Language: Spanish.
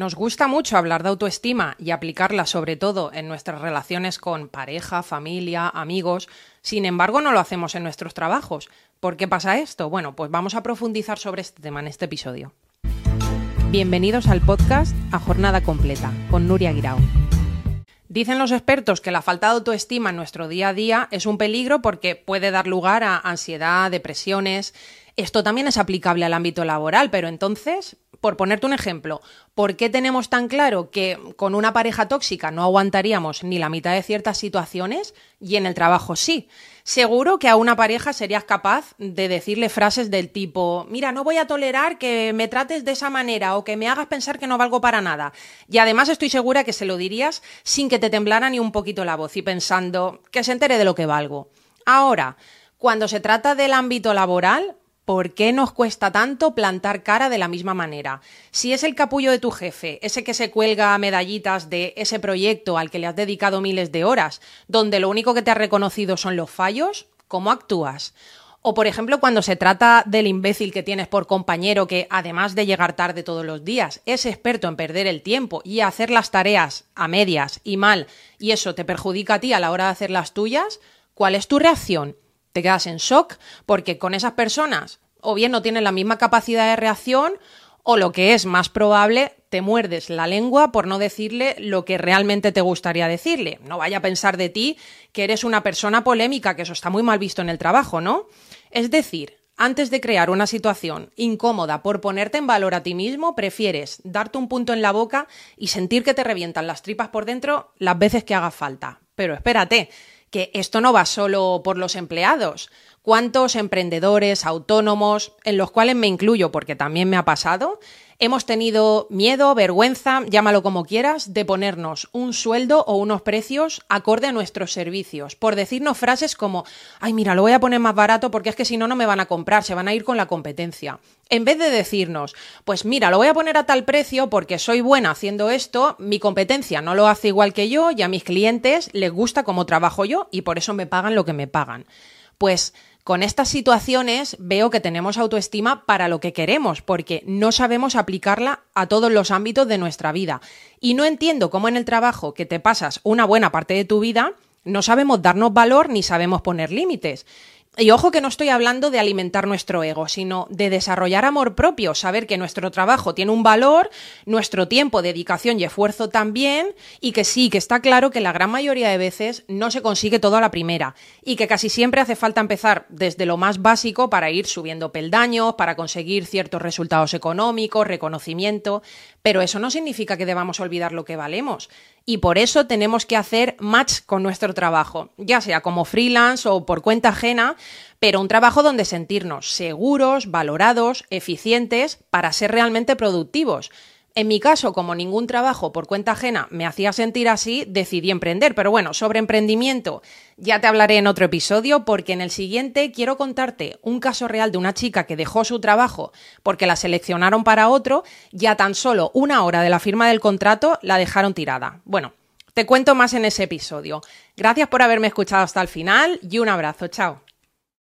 Nos gusta mucho hablar de autoestima y aplicarla sobre todo en nuestras relaciones con pareja, familia, amigos. Sin embargo, no lo hacemos en nuestros trabajos. ¿Por qué pasa esto? Bueno, pues vamos a profundizar sobre este tema en este episodio. Bienvenidos al podcast A Jornada Completa con Nuria Guirao. Dicen los expertos que la falta de autoestima en nuestro día a día es un peligro porque puede dar lugar a ansiedad, depresiones. Esto también es aplicable al ámbito laboral, pero entonces, por ponerte un ejemplo, ¿por qué tenemos tan claro que con una pareja tóxica no aguantaríamos ni la mitad de ciertas situaciones y en el trabajo sí? Seguro que a una pareja serías capaz de decirle frases del tipo, mira, no voy a tolerar que me trates de esa manera o que me hagas pensar que no valgo para nada. Y además estoy segura que se lo dirías sin que te temblara ni un poquito la voz y pensando que se entere de lo que valgo. Ahora, cuando se trata del ámbito laboral, ¿Por qué nos cuesta tanto plantar cara de la misma manera? Si es el capullo de tu jefe, ese que se cuelga medallitas de ese proyecto al que le has dedicado miles de horas, donde lo único que te ha reconocido son los fallos, ¿cómo actúas? O, por ejemplo, cuando se trata del imbécil que tienes por compañero que, además de llegar tarde todos los días, es experto en perder el tiempo y hacer las tareas a medias y mal, y eso te perjudica a ti a la hora de hacer las tuyas, ¿cuál es tu reacción? te quedas en shock porque con esas personas o bien no tienen la misma capacidad de reacción o lo que es más probable, te muerdes la lengua por no decirle lo que realmente te gustaría decirle. No vaya a pensar de ti que eres una persona polémica, que eso está muy mal visto en el trabajo, ¿no? Es decir, antes de crear una situación incómoda por ponerte en valor a ti mismo, prefieres darte un punto en la boca y sentir que te revientan las tripas por dentro las veces que haga falta. Pero espérate, que esto no va solo por los empleados. ¿Cuántos emprendedores, autónomos, en los cuales me incluyo porque también me ha pasado, hemos tenido miedo, vergüenza, llámalo como quieras, de ponernos un sueldo o unos precios acorde a nuestros servicios, por decirnos frases como, ay, mira, lo voy a poner más barato porque es que si no, no me van a comprar, se van a ir con la competencia. En vez de decirnos, pues mira, lo voy a poner a tal precio porque soy buena haciendo esto, mi competencia no lo hace igual que yo y a mis clientes les gusta cómo trabajo yo y por eso me pagan lo que me pagan. Pues con estas situaciones veo que tenemos autoestima para lo que queremos, porque no sabemos aplicarla a todos los ámbitos de nuestra vida. Y no entiendo cómo en el trabajo que te pasas una buena parte de tu vida, no sabemos darnos valor ni sabemos poner límites. Y ojo que no estoy hablando de alimentar nuestro ego, sino de desarrollar amor propio, saber que nuestro trabajo tiene un valor, nuestro tiempo, dedicación y esfuerzo también, y que sí, que está claro que la gran mayoría de veces no se consigue todo a la primera, y que casi siempre hace falta empezar desde lo más básico para ir subiendo peldaños, para conseguir ciertos resultados económicos, reconocimiento, pero eso no significa que debamos olvidar lo que valemos. Y por eso tenemos que hacer match con nuestro trabajo, ya sea como freelance o por cuenta ajena, pero un trabajo donde sentirnos seguros, valorados, eficientes para ser realmente productivos. En mi caso, como ningún trabajo por cuenta ajena me hacía sentir así, decidí emprender. Pero bueno, sobre emprendimiento ya te hablaré en otro episodio porque en el siguiente quiero contarte un caso real de una chica que dejó su trabajo porque la seleccionaron para otro ya tan solo una hora de la firma del contrato la dejaron tirada. Bueno, te cuento más en ese episodio. Gracias por haberme escuchado hasta el final y un abrazo. Chao.